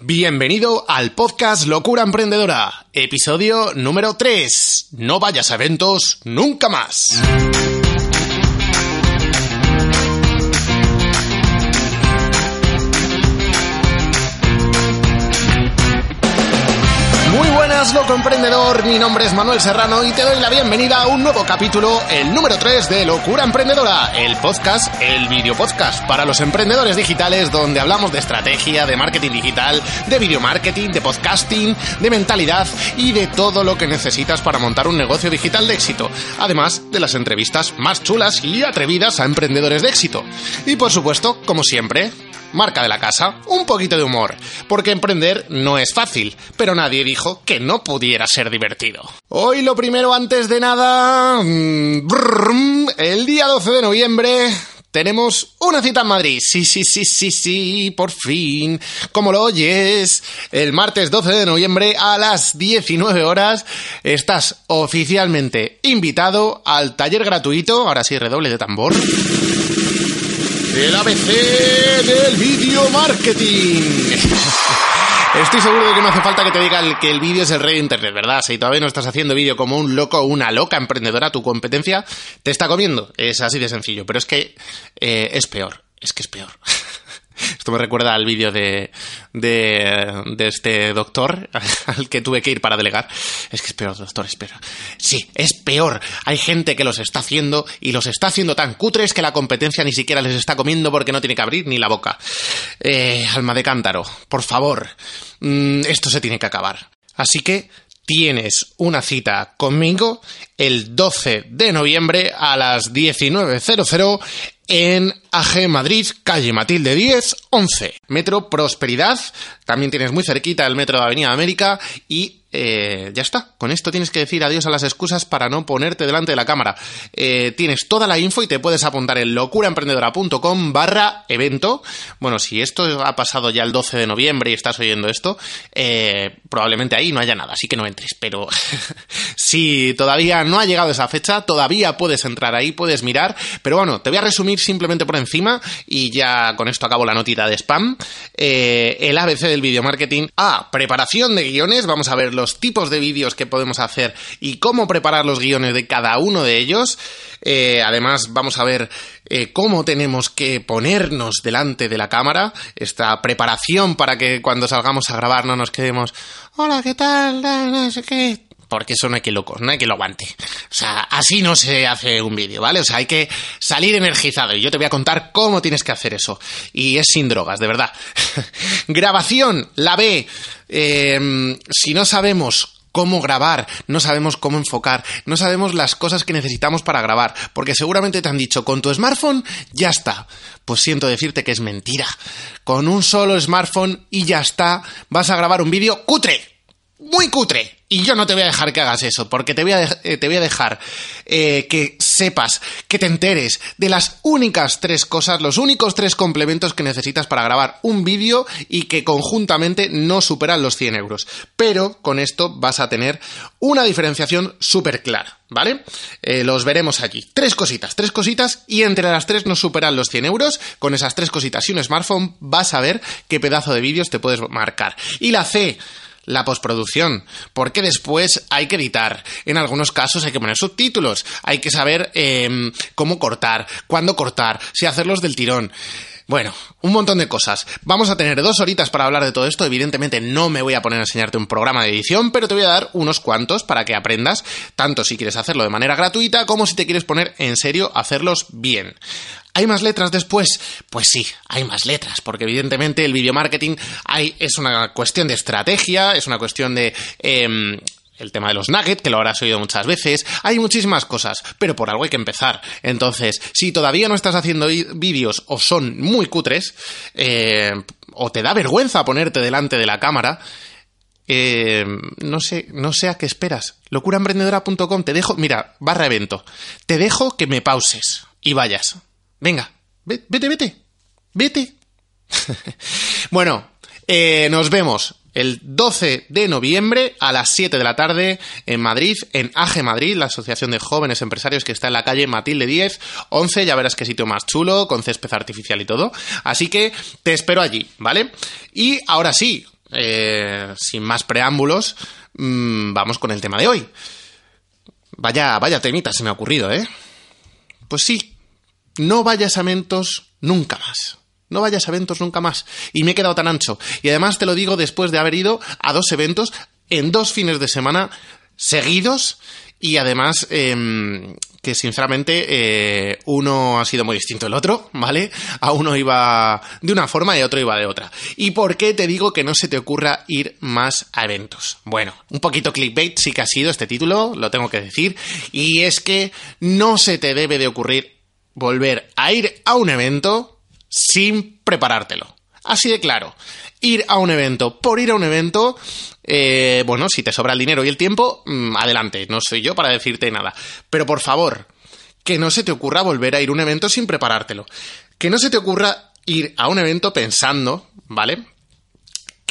Bienvenido al podcast Locura Emprendedora, episodio número 3. No vayas a eventos nunca más. Loco emprendedor. Mi nombre es Manuel Serrano y te doy la bienvenida a un nuevo capítulo, el número 3 de Locura Emprendedora, el podcast, el video podcast para los emprendedores digitales donde hablamos de estrategia, de marketing digital, de video marketing, de podcasting, de mentalidad y de todo lo que necesitas para montar un negocio digital de éxito. Además de las entrevistas más chulas y atrevidas a emprendedores de éxito. Y por supuesto, como siempre, marca de la casa, un poquito de humor, porque emprender no es fácil, pero nadie dijo que no pudiera ser divertido. Hoy lo primero antes de nada, mm, el día 12 de noviembre tenemos una cita en Madrid. Sí, sí, sí, sí, sí, por fin. Como lo oyes, el martes 12 de noviembre a las 19 horas estás oficialmente invitado al taller gratuito, ahora sí, redoble de tambor. El ABC del video marketing. Estoy seguro de que no hace falta que te diga que el vídeo es el rey de internet, ¿verdad? Si todavía no estás haciendo vídeo como un loco o una loca emprendedora, tu competencia te está comiendo. Es así de sencillo, pero es que eh, es peor. Es que es peor. Esto me recuerda al vídeo de, de, de este doctor al que tuve que ir para delegar. Es que es peor, doctor, es peor. Sí, es peor. Hay gente que los está haciendo y los está haciendo tan cutres que la competencia ni siquiera les está comiendo porque no tiene que abrir ni la boca. Eh, alma de cántaro, por favor. Mm, esto se tiene que acabar. Así que tienes una cita conmigo el 12 de noviembre a las 19.00 en AG Madrid, calle Matilde 10, 11. Metro Prosperidad, también tienes muy cerquita el metro de Avenida América y eh, ya está. Con esto tienes que decir adiós a las excusas para no ponerte delante de la cámara. Eh, tienes toda la info y te puedes apuntar en locuraemprendedora.com barra evento. Bueno, si esto ha pasado ya el 12 de noviembre y estás oyendo esto, eh, probablemente ahí no haya nada, así que no entres. Pero si todavía no ha llegado esa fecha, todavía puedes entrar ahí, puedes mirar. Pero bueno, te voy a resumir simplemente por encima y ya con esto acabo la notita de spam. El ABC del video marketing. A. Preparación de guiones. Vamos a ver los tipos de vídeos que podemos hacer y cómo preparar los guiones de cada uno de ellos. Eh, además, vamos a ver eh, cómo tenemos que ponernos delante de la cámara. Esta preparación para que cuando salgamos a grabar no nos quedemos. Hola, ¿qué tal? No sé qué porque eso no hay que loco, no hay que lo aguante. O sea, así no se hace un vídeo, ¿vale? O sea, hay que salir energizado y yo te voy a contar cómo tienes que hacer eso. Y es sin drogas, de verdad. Grabación, la B. Eh, si no sabemos cómo grabar, no sabemos cómo enfocar, no sabemos las cosas que necesitamos para grabar, porque seguramente te han dicho, con tu smartphone ya está. Pues siento decirte que es mentira. Con un solo smartphone y ya está, vas a grabar un vídeo cutre, muy cutre. Y yo no te voy a dejar que hagas eso, porque te voy a, eh, te voy a dejar eh, que sepas, que te enteres de las únicas tres cosas, los únicos tres complementos que necesitas para grabar un vídeo y que conjuntamente no superan los 100 euros. Pero con esto vas a tener una diferenciación súper clara, ¿vale? Eh, los veremos allí. Tres cositas, tres cositas y entre las tres no superan los 100 euros. Con esas tres cositas y un smartphone vas a ver qué pedazo de vídeos te puedes marcar. Y la C la postproducción, porque después hay que editar. En algunos casos hay que poner subtítulos, hay que saber eh, cómo cortar, cuándo cortar, si hacerlos del tirón. Bueno, un montón de cosas. Vamos a tener dos horitas para hablar de todo esto. Evidentemente no me voy a poner a enseñarte un programa de edición, pero te voy a dar unos cuantos para que aprendas, tanto si quieres hacerlo de manera gratuita como si te quieres poner en serio a hacerlos bien. ¿Hay más letras después? Pues sí, hay más letras, porque evidentemente el video marketing es una cuestión de estrategia, es una cuestión de... em, el tema de los nuggets, que lo habrás oído muchas veces, hay muchísimas cosas, pero por algo hay que empezar. Entonces, si todavía no estás haciendo vídeos o son muy cutres, eh, o te da vergüenza ponerte delante de la cámara, eh, no sé, no sé a qué esperas. Locuraemprendedora.com, te dejo, mira, barra evento. Te dejo que me pauses y vayas. Venga, vete, vete, vete. bueno, eh, nos vemos el 12 de noviembre a las 7 de la tarde en Madrid, en AGE Madrid, la Asociación de Jóvenes Empresarios que está en la calle Matilde 10, 11, ya verás qué sitio más chulo, con césped artificial y todo. Así que te espero allí, ¿vale? Y ahora sí, eh, sin más preámbulos, mmm, vamos con el tema de hoy. Vaya, vaya temita se me ha ocurrido, ¿eh? Pues sí, no vayas a eventos nunca más. No vayas a eventos nunca más. Y me he quedado tan ancho. Y además te lo digo después de haber ido a dos eventos en dos fines de semana seguidos y además eh, que sinceramente eh, uno ha sido muy distinto del otro, ¿vale? A uno iba de una forma y a otro iba de otra. ¿Y por qué te digo que no se te ocurra ir más a eventos? Bueno, un poquito clickbait sí que ha sido este título, lo tengo que decir, y es que no se te debe de ocurrir volver a ir a un evento sin preparártelo. Así de claro. Ir a un evento por ir a un evento, eh, bueno, si te sobra el dinero y el tiempo, mmm, adelante, no soy yo para decirte nada. Pero por favor, que no se te ocurra volver a ir a un evento sin preparártelo. Que no se te ocurra ir a un evento pensando, ¿vale?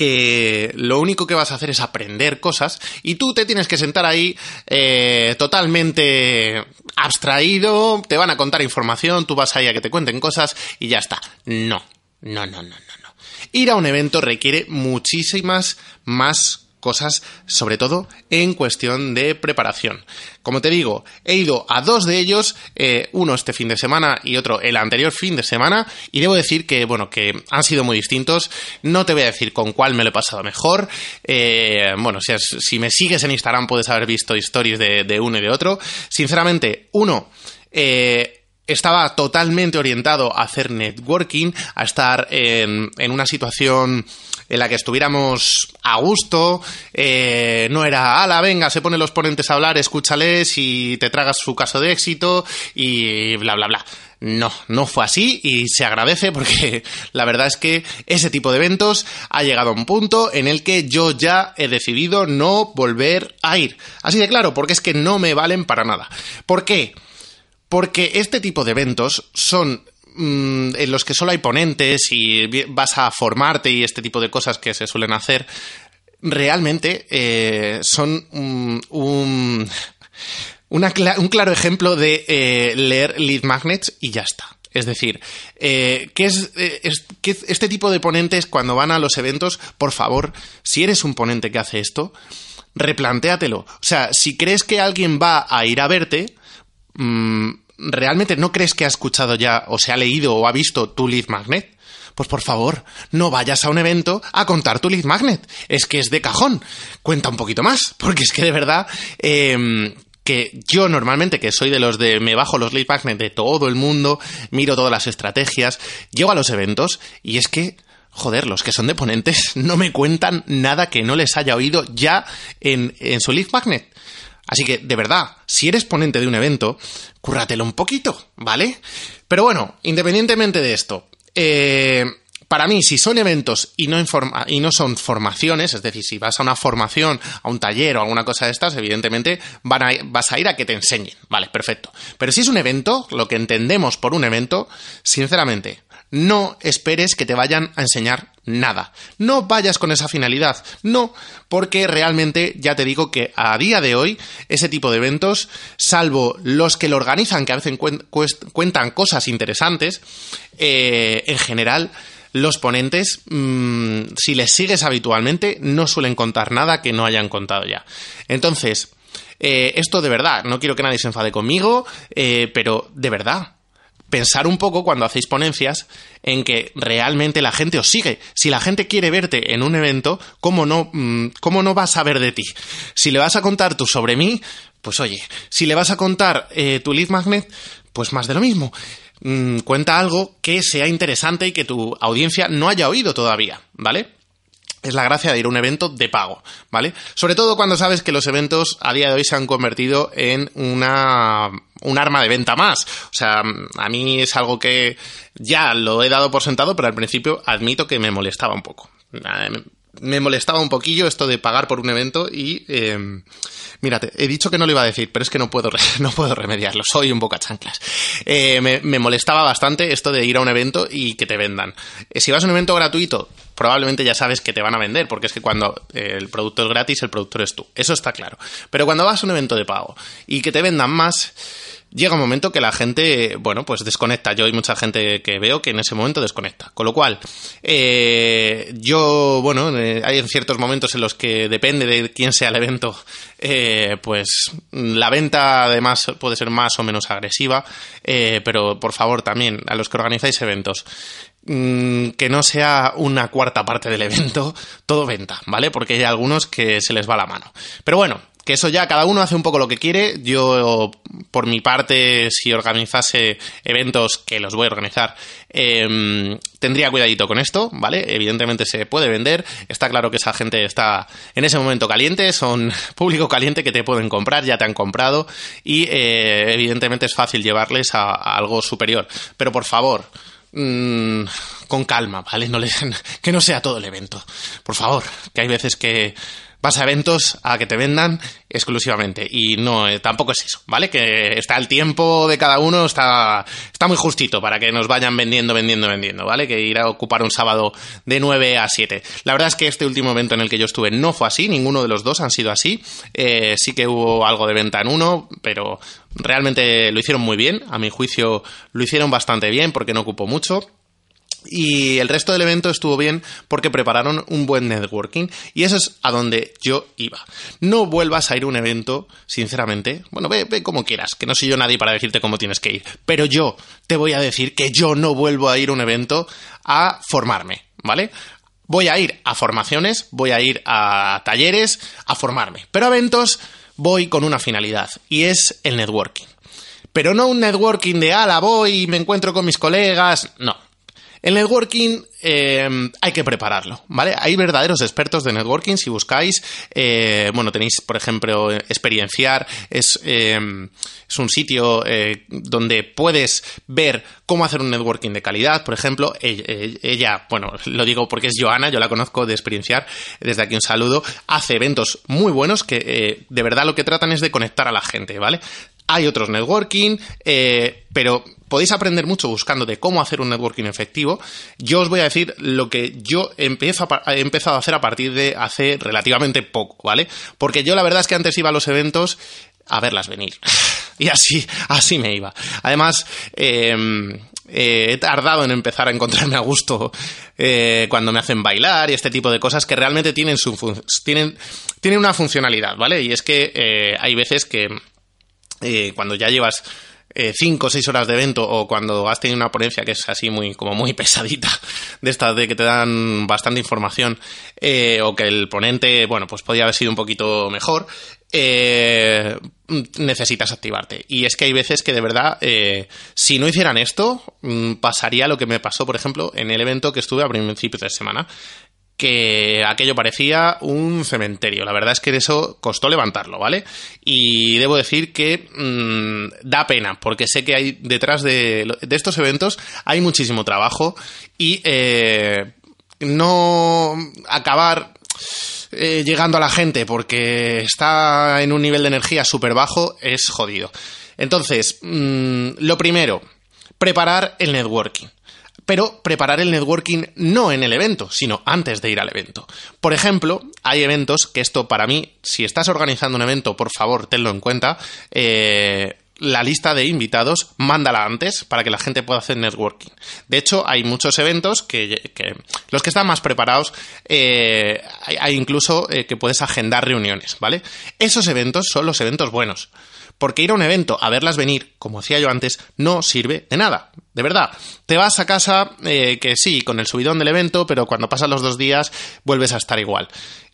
Que lo único que vas a hacer es aprender cosas y tú te tienes que sentar ahí eh, totalmente abstraído, te van a contar información, tú vas ahí a que te cuenten cosas y ya está. No, no, no, no, no. no. Ir a un evento requiere muchísimas más cosas, sobre todo en cuestión de preparación. Como te digo, he ido a dos de ellos, eh, uno este fin de semana y otro el anterior fin de semana, y debo decir que, bueno, que han sido muy distintos. No te voy a decir con cuál me lo he pasado mejor. Eh, bueno, si, si, me sigues en Instagram puedes haber visto stories de, de uno y de otro. Sinceramente, uno, eh, estaba totalmente orientado a hacer networking, a estar en, en una situación en la que estuviéramos a gusto, eh, no era, ala, venga, se ponen los ponentes a hablar, escúchales y te tragas su caso de éxito y bla, bla, bla. No, no fue así y se agradece porque la verdad es que ese tipo de eventos ha llegado a un punto en el que yo ya he decidido no volver a ir. Así de claro, porque es que no me valen para nada. ¿Por qué? Porque este tipo de eventos son mmm, en los que solo hay ponentes y vas a formarte y este tipo de cosas que se suelen hacer, realmente eh, son un, un, un, claro ejemplo de eh, leer lead magnets y ya está. Es decir, eh, ¿qué es, este tipo de ponentes cuando van a los eventos, por favor, si eres un ponente que hace esto, replantéatelo. O sea, si crees que alguien va a ir a verte, mmm, ¿realmente no crees que ha escuchado ya o se ha leído o ha visto tu lead magnet? Pues por favor, no vayas a un evento a contar tu lead magnet. Es que es de cajón. Cuenta un poquito más, porque es que de verdad... Eh, que yo normalmente, que soy de los de me bajo los lead magnets de todo el mundo, miro todas las estrategias, llego a los eventos y es que joder, los que son de ponentes no me cuentan nada que no les haya oído ya en, en su lead magnet. Así que, de verdad, si eres ponente de un evento, cúrratelo un poquito, ¿vale? Pero bueno, independientemente de esto, eh, para mí, si son eventos y no, y no son formaciones, es decir, si vas a una formación, a un taller o alguna cosa de estas, evidentemente van a, vas a ir a que te enseñen. Vale, perfecto. Pero si es un evento, lo que entendemos por un evento, sinceramente, no esperes que te vayan a enseñar nada. No vayas con esa finalidad. No, porque realmente ya te digo que a día de hoy ese tipo de eventos, salvo los que lo organizan, que a veces cuentan cosas interesantes, eh, en general los ponentes, mmm, si les sigues habitualmente, no suelen contar nada que no hayan contado ya. Entonces, eh, esto de verdad, no quiero que nadie se enfade conmigo, eh, pero de verdad, pensar un poco cuando hacéis ponencias en que realmente la gente os sigue. Si la gente quiere verte en un evento, ¿cómo no, cómo no va a saber de ti? Si le vas a contar tú sobre mí, pues oye, si le vas a contar eh, tu lead magnet, pues más de lo mismo mmm, cuenta algo que sea interesante y que tu audiencia no haya oído todavía, ¿vale? Es la gracia de ir a un evento de pago, ¿vale? Sobre todo cuando sabes que los eventos a día de hoy se han convertido en una un arma de venta más. O sea, a mí es algo que ya lo he dado por sentado, pero al principio admito que me molestaba un poco. Me molestaba un poquillo esto de pagar por un evento y eh, Mírate, he dicho que no lo iba a decir, pero es que no puedo, no puedo remediarlo, soy un boca chanclas. Eh, me, molestaba bastante esto de ir a un evento y que te vendan. Eh, si vas a un evento gratuito, probablemente ya sabes que te van a vender, porque es que cuando eh, el producto es gratis, el productor es tú. Eso está claro. Pero cuando vas a un evento de pago y que te vendan más llega un momento que la gente, bueno, pues desconecta. Yo hay mucha gente que veo que en ese momento desconecta. Con lo cual, eh, yo, bueno, eh, hay ciertos momentos en los que depende de quién sea el evento, eh, pues la venta además puede ser más o menos agresiva, pero por favor también a los que organizáis eventos, que no sea una cuarta parte del evento, todo venta, ¿vale? Porque hay algunos que se les va la mano. Pero bueno, que eso ya cada uno hace un poco lo que quiere. Yo, por mi parte, si organizase eventos, que los voy a organizar, em, tendría cuidadito con esto, ¿vale? Evidentemente se puede vender. Está claro que esa gente está en ese momento caliente, son público caliente que te pueden comprar, ya te han comprado y eh, evidentemente es fácil llevarles a, algo superior. Pero por favor, mm, con calma, ¿vale? Que no sea todo el evento. Por favor, que hay veces que vas a eventos a que te vendan exclusivamente. Y no, eh, tampoco es eso, ¿vale? Que está el tiempo de cada uno, está, está muy justito para que nos vayan vendiendo, vendiendo, vendiendo, ¿vale? Que ir a ocupar un sábado de 9 a 7. La verdad es que este último evento en el que yo estuve no fue así, ninguno de los dos han sido así. Eh, sí que hubo algo de venta en uno, pero realmente lo hicieron muy bien. A mi juicio lo hicieron bastante bien porque no ocupó mucho. Y el resto del evento estuvo bien porque prepararon un buen networking y eso es a donde yo iba. No vuelvas a ir a un evento, sinceramente. Bueno, ve, ve como quieras, que no soy yo nadie para decirte cómo tienes que ir. Pero yo te voy a decir que yo no vuelvo a ir a un evento a formarme, ¿vale? Voy a ir a formaciones, voy a ir a talleres, a formarme. Pero a eventos voy con una finalidad y es el networking. Pero no un networking de ala, voy y me encuentro con mis colegas. No, el networking eh, hay que prepararlo, ¿vale? Hay verdaderos expertos de networking. Si buscáis, eh, bueno, tenéis, por ejemplo, Experienciar, es, eh, es un sitio donde puedes ver cómo hacer un networking de calidad. Por ejemplo, ella, bueno, lo digo porque es Joana, yo la conozco de Experienciar, desde aquí un saludo, hace eventos muy buenos que de verdad lo que tratan es de conectar a la gente, ¿vale? Hay otros networking, pero podéis aprender mucho buscando de cómo hacer un networking efectivo. Yo os voy a decir lo que yo empiezo he empezado a hacer a partir de hace relativamente poco, ¿vale? Porque yo la verdad es que antes iba a los eventos a verlas venir. y así, así me iba. Además, em, eh, he tardado en empezar a encontrarme a gusto eh, cuando me hacen bailar y este tipo de cosas que realmente tienen, su tienen, tienen una funcionalidad, ¿vale? Y es que eh, hay veces que cuando ya llevas eh, cinco o seis horas de evento o cuando has tenido una ponencia que es así muy como muy pesadita de estas de que te dan bastante información eh, o que el ponente bueno pues podía haber sido un poquito mejor eh, necesitas activarte. Y es que hay veces que de verdad si no hicieran esto mm, pasaría lo que me pasó por ejemplo en el evento que estuve a principios de semana que aquello parecía un cementerio. La verdad es que eso costó levantarlo, ¿vale? Y debo decir que mm, da pena, porque sé que hay detrás de, estos eventos hay muchísimo trabajo y eh, no acabar eh, llegando a la gente porque está en un nivel de energía súper bajo es jodido. Entonces, mm, lo primero, preparar el networking pero preparar el networking no en el evento, sino antes de ir al evento. Por ejemplo, hay eventos que esto para mí, si estás organizando un evento, por favor, tenlo en cuenta. Eh, la lista de invitados, mándala antes para que la gente pueda hacer networking. De hecho, hay muchos eventos que, los que están más preparados, eh, hay, incluso eh, que puedes agendar reuniones, ¿vale? Esos eventos son los eventos buenos. Porque ir a un evento a verlas venir, como decía yo antes, no sirve de nada. De verdad. Te vas a casa, eh, que sí, con el subidón del evento, pero cuando pasan los dos días vuelves a estar igual.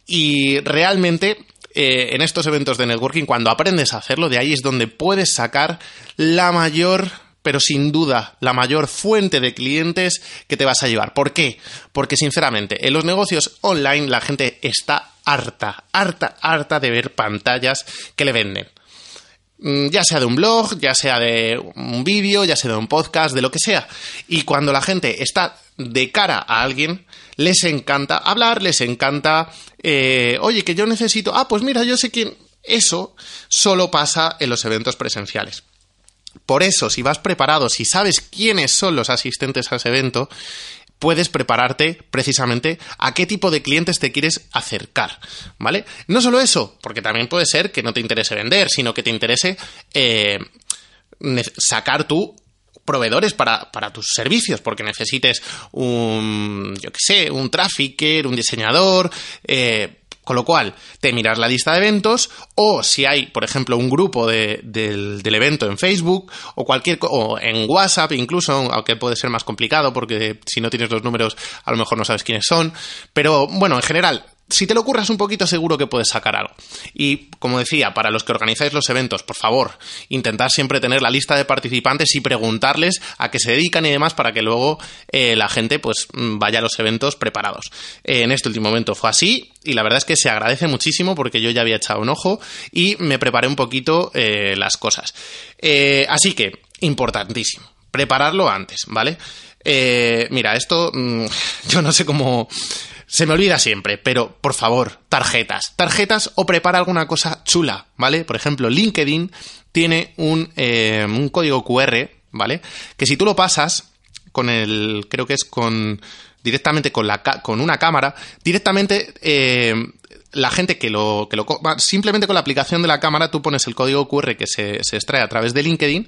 Y realmente eh, en estos eventos de networking, cuando aprendes a hacerlo, de ahí es donde puedes sacar la mayor pero sin duda la mayor fuente de clientes que te vas a llevar. ¿Por qué? Porque sinceramente, en los negocios online la gente está harta, harta, harta de ver pantallas que le venden. Mm, ya sea de un blog, ya sea de un vídeo, ya sea de un podcast, de lo que sea. Y cuando la gente está de cara a alguien, les encanta hablar, les encanta, eh, oye, que yo necesito, ah, pues mira, yo sé quién. Eso solo pasa en los eventos presenciales. Por eso, si vas preparado, si sabes quiénes son los asistentes a ese evento, puedes prepararte precisamente a qué tipo de clientes te quieres acercar, ¿vale? No solo eso, porque también puede ser que no te interese vender, sino que te interese eh, sacar tú proveedores para, tus servicios, porque necesites un, yo qué sé, un trafficker, un diseñador, eh, con lo cual, te miras la lista de eventos o si hay, por ejemplo, un grupo del, del, evento en Facebook o cualquier o en WhatsApp incluso, aunque puede ser más complicado porque si no tienes los números a lo mejor no sabes quiénes son. Pero bueno, en general, si te lo curras un poquito, seguro que puedes sacar algo. Y como decía, para los que organizáis los eventos, por favor, intentad siempre tener la lista de participantes y preguntarles a qué se dedican y demás para que luego eh, la gente pues vaya a los eventos preparados. en este último momento fue así y la verdad es que se agradece muchísimo porque yo ya había echado un ojo y me preparé un poquito eh, las cosas. Eh, así que, importantísimo, prepararlo antes, ¿vale? mira, esto mm, yo no sé cómo se me olvida siempre, pero por favor, tarjetas. Tarjetas o prepara alguna cosa chula, ¿vale? Por ejemplo, LinkedIn tiene un, eh, un código QR, ¿vale? Que si tú lo pasas con el, creo que es con, directamente con, la, con una cámara, directamente eh, la gente que lo, que lo simplemente con la aplicación de la cámara tú pones el código QR que se, se extrae a través de LinkedIn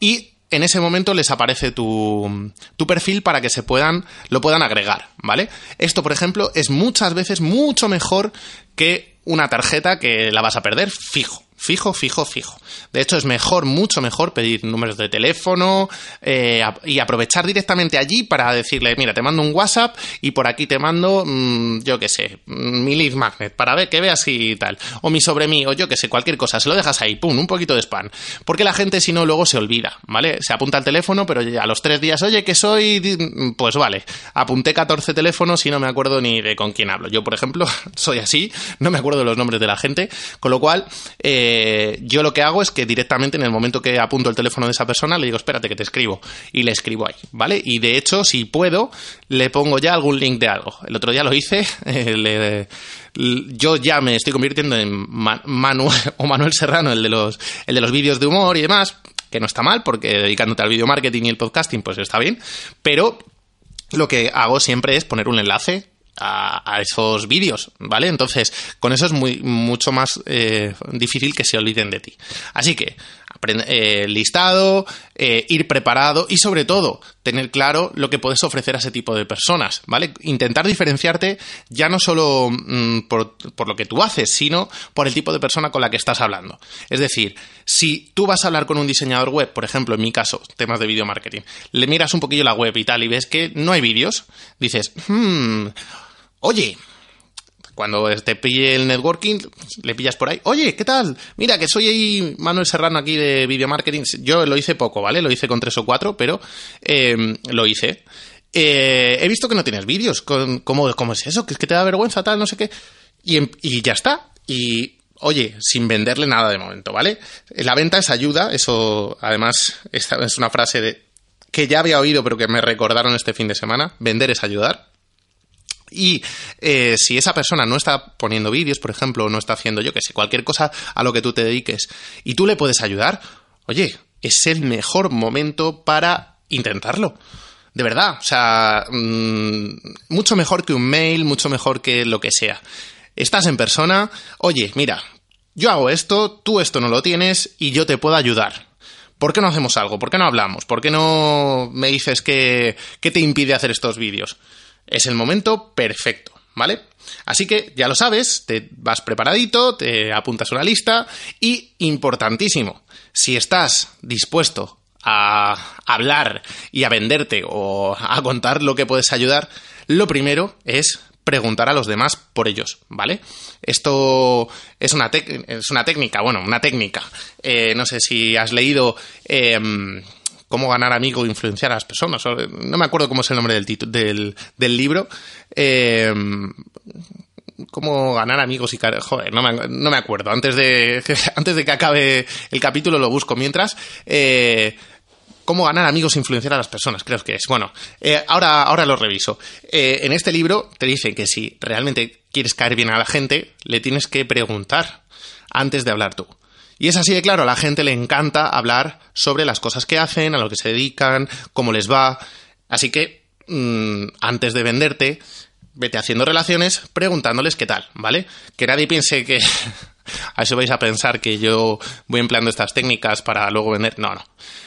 y en ese momento les aparece tu, tu, perfil para que se puedan, lo puedan agregar, ¿vale? Esto, por ejemplo, es muchas veces mucho mejor que una tarjeta que la vas a perder fijo. Fijo, fijo, fijo. De hecho, es mejor, mucho mejor pedir números de teléfono eh, y aprovechar directamente allí para decirle, mira, te mando un WhatsApp y por aquí te mando, mm, yo qué sé, mm, mi lead magnet para ver que veas y tal. O mi sobre mí, o yo qué sé, cualquier cosa. Se lo dejas ahí, pum, un poquito de spam. Porque la gente, si no, luego se olvida, ¿vale? Se apunta al teléfono, pero a los tres días, oye, que soy, pues vale, apunté 14 teléfonos y no me acuerdo ni de con quién hablo. Yo, por ejemplo, soy así, no me acuerdo los nombres de la gente, con lo cual, eh, eh, yo lo que hago es que directamente en el momento que apunto el teléfono de esa persona le digo, espérate que te escribo. Y le escribo ahí, ¿vale? Y de hecho, si puedo, le pongo ya algún link de algo. El otro día lo hice, eh, yo ya me estoy convirtiendo en Manuel o Manuel Serrano, el de los, el de los vídeos de humor y demás, que no está mal, porque dedicándote al video marketing y el podcasting, pues está bien, pero lo que hago siempre es poner un enlace a, esos vídeos, ¿vale? Entonces, con eso es muy, mucho más eh, difícil que se olviden de ti. Así que, eh, listado, eh, ir preparado y sobre todo tener claro lo que puedes ofrecer a ese tipo de personas, ¿vale? Intentar diferenciarte ya no solo mm, por, por, lo que tú haces, sino por el tipo de persona con la que estás hablando. Es decir, si tú vas a hablar con un diseñador web, por ejemplo, en mi caso, temas de video marketing, le miras un poquillo la web y tal y ves que no hay vídeos, dices, hmm, Oye, cuando te pille el networking, le pillas por ahí. Oye, ¿qué tal? Mira, que soy ahí Manuel Serrano aquí de Video Marketing. Yo lo hice poco, ¿vale? Lo hice con tres o cuatro, pero eh, lo hice. Eh, he visto que no tienes vídeos. ¿Cómo, ¿Cómo, es eso? ¿Que es que te da vergüenza, tal, no sé qué? Y, em, y ya está. Y, oye, sin venderle nada de momento, ¿vale? La venta es ayuda. Eso, además, es una frase de, que ya había oído, pero que me recordaron este fin de semana. Vender es ayudar. Y eh, si esa persona no está poniendo vídeos, por ejemplo, no está haciendo, yo que sé, cualquier cosa a lo que tú te dediques, y tú le puedes ayudar, oye, es el mejor momento para intentarlo. De verdad, o sea, mm, mucho mejor que un mail, mucho mejor que lo que sea. Estás en persona, oye, mira, yo hago esto, tú esto no lo tienes y yo te puedo ayudar. ¿Por qué no hacemos algo? ¿Por qué no hablamos? ¿Por qué no me dices que, que te impide hacer estos vídeos? Es el momento perfecto, ¿vale? Así que ya lo sabes, te vas preparadito, te apuntas una lista y, importantísimo, si estás dispuesto a hablar y a venderte o a contar lo que puedes ayudar, lo primero es preguntar a los demás por ellos, ¿vale? Esto es una, es una técnica, bueno, una técnica. Eh, no sé si has leído em, cómo ganar amigos e influenciar a las personas. No me acuerdo cómo es el nombre del, del, del libro. Eh, cómo ganar amigos y joder, no me, acuerdo. Antes de, antes de que acabe el capítulo lo busco. Mientras, eh, cómo ganar amigos e influenciar a las personas, creo que es. Bueno, eh, ahora, ahora lo reviso. En este libro te dice que si realmente quieres caer bien a la gente, le tienes que preguntar antes de hablar tú. Y es así de claro, a la gente le encanta hablar sobre las cosas que hacen, a lo que se dedican, cómo les va. Así que, mm, antes de venderte, vete haciendo relaciones preguntándoles qué tal, ¿vale? Que nadie piense que a eso vais a pensar que yo voy empleando estas técnicas para luego vender. No, no.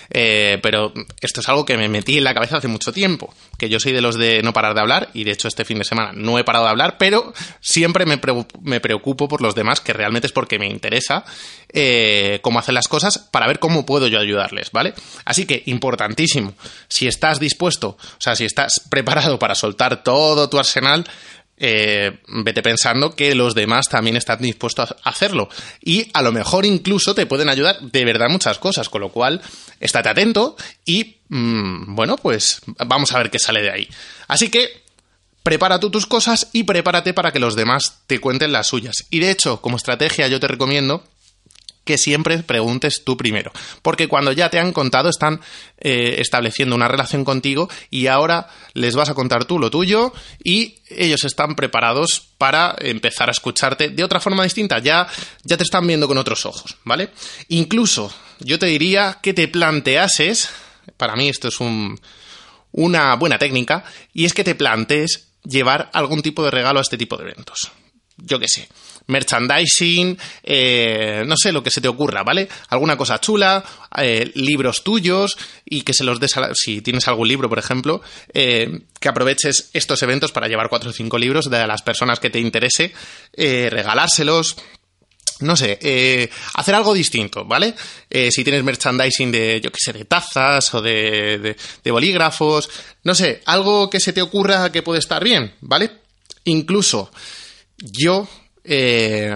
Eh, pero esto es algo que me metí en la cabeza hace mucho tiempo, que yo soy de los de no parar de hablar y de hecho este fin de semana no he parado de hablar, pero siempre me, preocupo por los demás, que realmente es porque me interesa eh, cómo hacen las cosas para ver cómo puedo yo ayudarles, ¿vale? Así que, importantísimo, si estás dispuesto, o sea, si estás preparado para soltar todo tu arsenal, eh, vete pensando que los demás también están dispuestos a hacerlo. Y a lo mejor incluso te pueden ayudar de verdad muchas cosas, con lo cual estate atento y mm, bueno, pues vamos a ver qué sale de ahí. Así que prepara tú tus cosas y prepárate para que los demás te cuenten las suyas. Y de hecho, como estrategia yo te recomiendo que siempre preguntes tú primero. Porque cuando ya te han contado, están eh, estableciendo una relación contigo y ahora les vas a contar tú lo tuyo y ellos están preparados para empezar a escucharte de otra forma distinta. Ya, ya te están viendo con otros ojos, ¿vale? Incluso yo te diría que te planteases, para mí esto es un, una buena técnica, y es que te plantees llevar algún tipo de regalo a este tipo de eventos. Yo qué sé merchandising, eh, no sé, lo que se te ocurra, ¿vale? Alguna cosa chula, eh, libros tuyos y que se los des, a, si tienes algún libro, por ejemplo, eh, que aproveches estos eventos para llevar cuatro o cinco libros de las personas que te interese, regalárselos, no sé, hacer algo distinto, ¿vale? si tienes merchandising de, yo qué sé, de tazas o de, de, bolígrafos, no sé, algo que se te ocurra que puede estar bien, ¿vale? Incluso yo eh,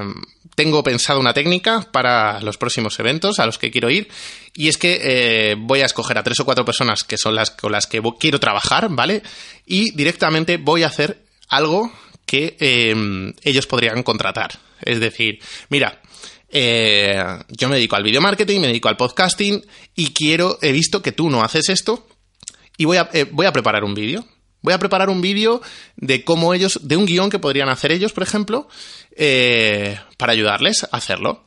tengo pensado una técnica para los próximos eventos a los que quiero ir y es que eh, voy a escoger a tres o cuatro personas que son las con las que quiero trabajar, ¿vale? Y directamente voy a hacer algo que em, ellos podrían contratar. Es decir, mira, eh, yo me dedico al video marketing, me dedico al podcasting y quiero, he visto que tú no haces esto y voy a, voy a preparar un vídeo. Voy a preparar un vídeo de cómo ellos, de un guion que podrían hacer ellos, por ejemplo, eh, para ayudarles a hacerlo.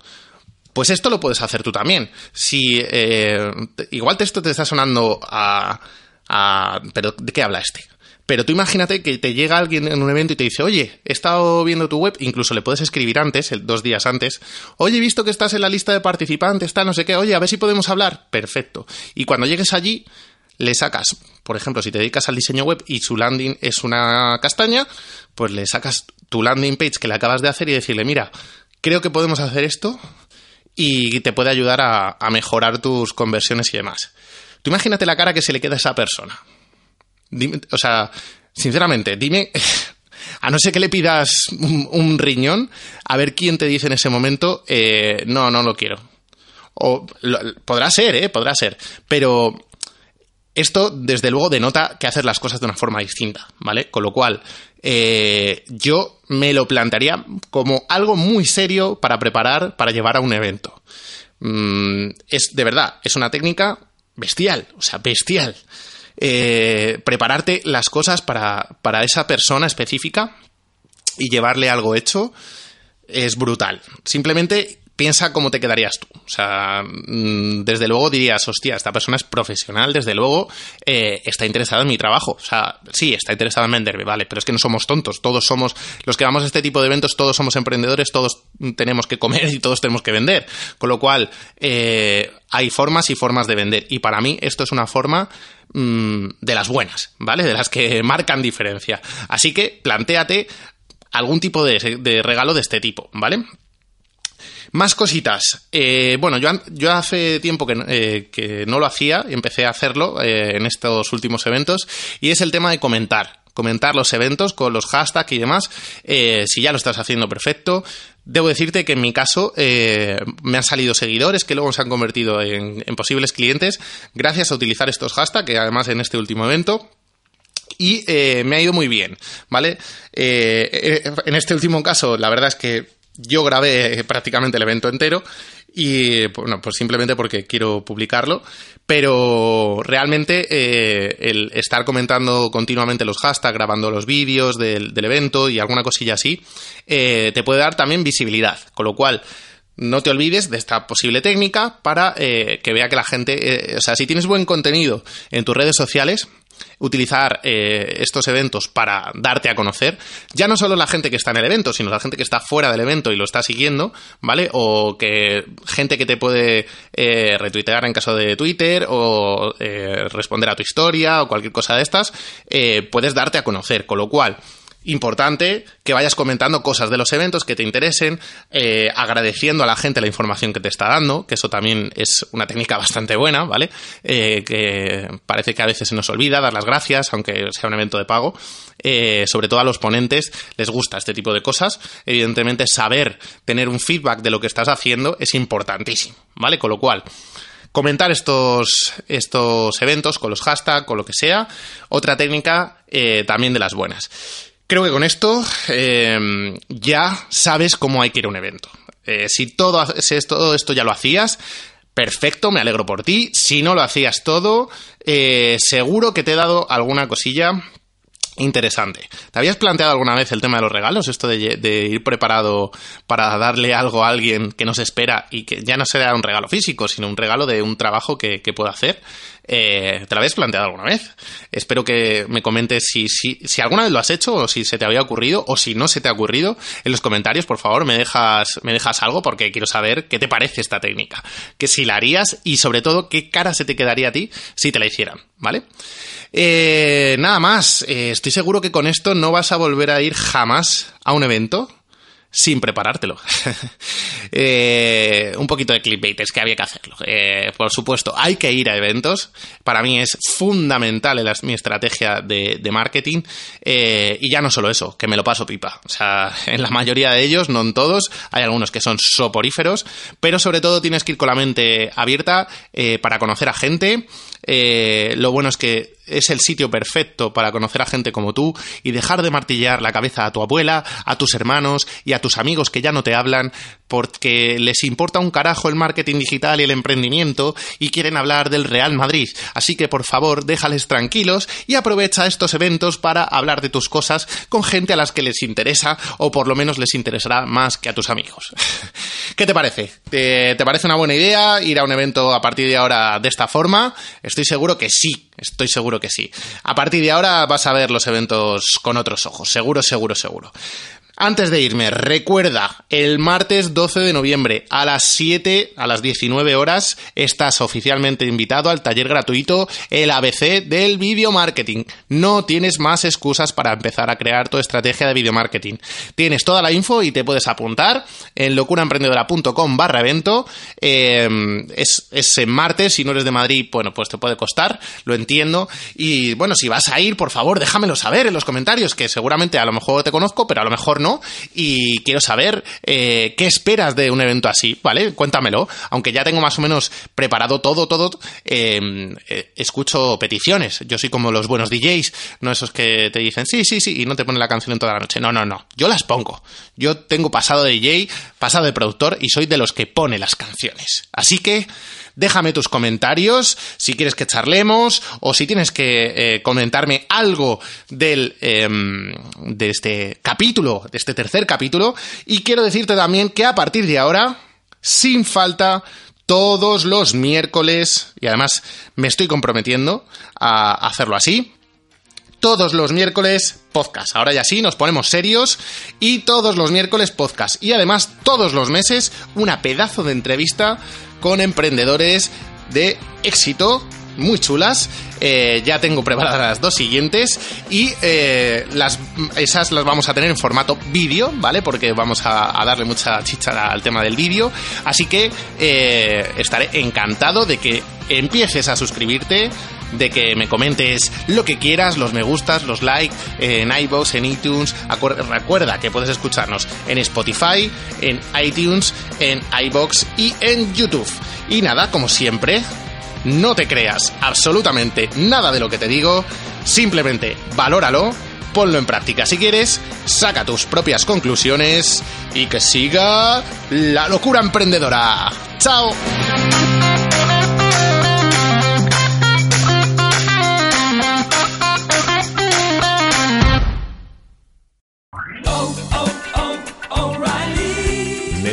Pues esto lo puedes hacer tú también. Si eh, igual esto te está sonando a, a, pero ¿de qué habla este? Pero tú imagínate que te llega alguien en un evento y te dice, oye, he estado viendo tu web, incluso le puedes escribir antes, dos días antes, oye, he visto que estás en la lista de participantes, está no sé qué, oye, a ver si podemos hablar. Perfecto. Y cuando llegues allí, le sacas, por ejemplo, si te dedicas al diseño web y su landing es una castaña, pues le sacas tu landing page que le acabas de hacer y decirle, mira, creo que podemos hacer esto y te puede ayudar a, mejorar tus conversiones y demás. Tú imagínate la cara que se le queda a esa persona. o sea, sinceramente, dime, a no ser que le pidas un, riñón, a ver quién te dice en ese momento, eh, no, no lo quiero. O podrá ser, ¿eh? Podrá ser. Pero esto, desde luego, denota que hacer las cosas de una forma distinta, ¿vale? Con lo cual, eh, yo me lo plantearía como algo muy serio para preparar, para llevar a un evento. Mm, es, de verdad, es una técnica bestial, o sea, bestial. Eh, prepararte las cosas para, para esa persona específica y llevarle algo hecho es brutal. Simplemente piensa cómo te quedarías tú. O sea, mm, desde luego dirías, hostia, esta persona es profesional, desde luego eh, está interesada en mi trabajo. O sea, sí, está interesada en venderme, vale, pero es que no somos tontos. Todos somos, los que vamos a este tipo de eventos, todos somos emprendedores, todos tenemos que comer y todos tenemos que vender. Con lo cual, eh, hay formas y formas de vender. Y para mí esto es una forma mm, de las buenas, ¿vale? De las que marcan diferencia. Así que planteate algún tipo de regalo de este tipo, ¿vale? Más cositas. Eh, bueno, yo, yo, hace tiempo que, eh, que, no lo hacía y empecé a hacerlo eh, en estos últimos eventos y es el tema de comentar. Comentar los eventos con los hashtags y demás. si ya lo estás haciendo perfecto, Debo decirte que en mi caso me han salido seguidores que luego se han convertido en, posibles clientes gracias a utilizar estos hashtags, que además en este último evento y me ha ido muy bien, ¿vale? En este último caso, la verdad es que yo grabé prácticamente el evento entero y bueno, pues simplemente porque quiero publicarlo, pero realmente eh, el estar comentando continuamente los hashtags, grabando los vídeos del, evento y alguna cosilla así, eh, te puede dar también visibilidad, con lo cual no te olvides de esta posible técnica para eh, que vea que la gente, o sea, si tienes buen contenido en tus redes sociales, utilizar eh, estos eventos para darte a conocer, ya no solo la gente que está en el evento, sino la gente que está fuera del evento y lo está siguiendo, ¿vale? O que gente que te puede eh, retuitear en caso de Twitter o eh, responder a tu historia o cualquier cosa de estas, puedes darte a conocer, con lo cual importante que vayas comentando cosas de los eventos que te interesen, eh, agradeciendo a la gente la información que te está dando, que eso también es una técnica bastante buena, ¿vale? Eh, que parece que a veces se nos olvida dar las gracias, aunque sea un evento de pago. Eh, sobre todo a los ponentes les gusta este tipo de cosas. Evidentemente, saber tener un feedback de lo que estás haciendo es importantísimo, ¿vale? Con lo cual, comentar estos, estos eventos con los hashtags, con lo que sea. Otra técnica también de las buenas. Creo que con esto em, ya sabes cómo hay que ir a un evento. Eh, si todo, todo esto ya lo hacías, perfecto, me alegro por ti. Si no lo hacías todo, eh, seguro que te he dado alguna cosilla interesante. ¿Te habías planteado alguna vez el tema de los regalos? Esto de, ir preparado para darle algo a alguien que nos espera y que ya no sea un regalo físico, sino un regalo de un trabajo que, que pueda hacer. Eh, ¿Te lo habías planteado alguna vez? Espero que me comentes si, si, si, alguna vez lo has hecho o si se te había ocurrido o si no se te ha ocurrido. En los comentarios, por favor, me dejas, me dejas algo porque quiero saber qué te parece esta técnica. Que si la harías y sobre todo qué cara se te quedaría a ti si te la hicieran, ¿vale? Eh, nada más, eh, estoy seguro que con esto no vas a volver a ir jamás a un evento sin preparártelo. Eh, un poquito de clickbait, es que había que hacerlo. Eh, por supuesto, hay que ir a eventos. Para mí es fundamental en mi estrategia de, marketing. Eh, y ya no solo eso, que me lo paso pipa. O sea, en la mayoría de ellos, no en todos, hay algunos que son soporíferos, pero sobre todo tienes que ir con la mente abierta para conocer a gente. Lo bueno es que es el sitio perfecto para conocer a gente como tú y dejar de martillar la cabeza a tu abuela, a tus hermanos y a tus amigos que ya no te hablan porque les importa un carajo el marketing digital y el emprendimiento y quieren hablar del Real Madrid. Así que por favor, déjales tranquilos y aprovecha estos eventos para hablar de tus cosas con gente a las que les interesa o por lo menos les interesará más que a tus amigos. ¿Qué te parece? ¿Te, ¿Te, parece una buena idea ir a un evento a partir de ahora de esta forma? Estoy seguro que sí, estoy seguro que sí. A partir de ahora vas a ver los eventos con otros ojos, seguro, seguro, seguro. Antes de irme, recuerda, el martes 12 de noviembre a las 7, a las 19 horas, estás oficialmente invitado al taller gratuito El ABC del video marketing. No tienes más excusas para empezar a crear tu estrategia de video marketing. Tienes toda la info y te puedes apuntar en locuraemprendedora.com barra evento. Em, es, es en martes, si no eres de Madrid, bueno, pues te puede costar, lo entiendo. Y bueno, si vas a ir, por favor, déjamelo saber en los comentarios, que seguramente a lo mejor te conozco, pero a lo mejor no y quiero saber eh, qué esperas de un evento así, ¿vale? Cuéntamelo. Aunque ya tengo más o menos preparado todo, todo, em, eh, escucho peticiones. Yo soy como los buenos DJs, no esos que te dicen sí, sí, sí, y no te ponen la canción en toda la noche. No, no, no. Yo las pongo. Yo tengo pasado de DJ, pasado de productor y soy de los que pone las canciones. Así que déjame tus comentarios si quieres que charlemos o si tienes que eh, comentarme algo del, em, de este capítulo, de este tercer capítulo. Y quiero decirte también que a partir de ahora, sin falta, todos los miércoles, y además me estoy comprometiendo a hacerlo así, todos los miércoles podcast. Ahora ya sí, nos ponemos serios y todos los miércoles podcast. Y además todos los meses una pedazo de entrevista con emprendedores de éxito muy chulas. Eh, ya tengo preparadas las dos siguientes y eh, las, esas las vamos a tener en formato vídeo, ¿vale? Porque vamos a, darle mucha chicha al tema del vídeo. Así que eh, estaré encantado de que empieces a suscribirte de que me comentes lo que quieras, los me gustas, los like en iVoox, en iTunes. Recuerda que puedes escucharnos en Spotify, en iTunes, en iBox y en YouTube. Y nada, como siempre, no te creas absolutamente nada de lo que te digo, simplemente valóralo, ponlo en práctica si quieres, saca tus propias conclusiones y que siga la locura emprendedora. ¡Chao!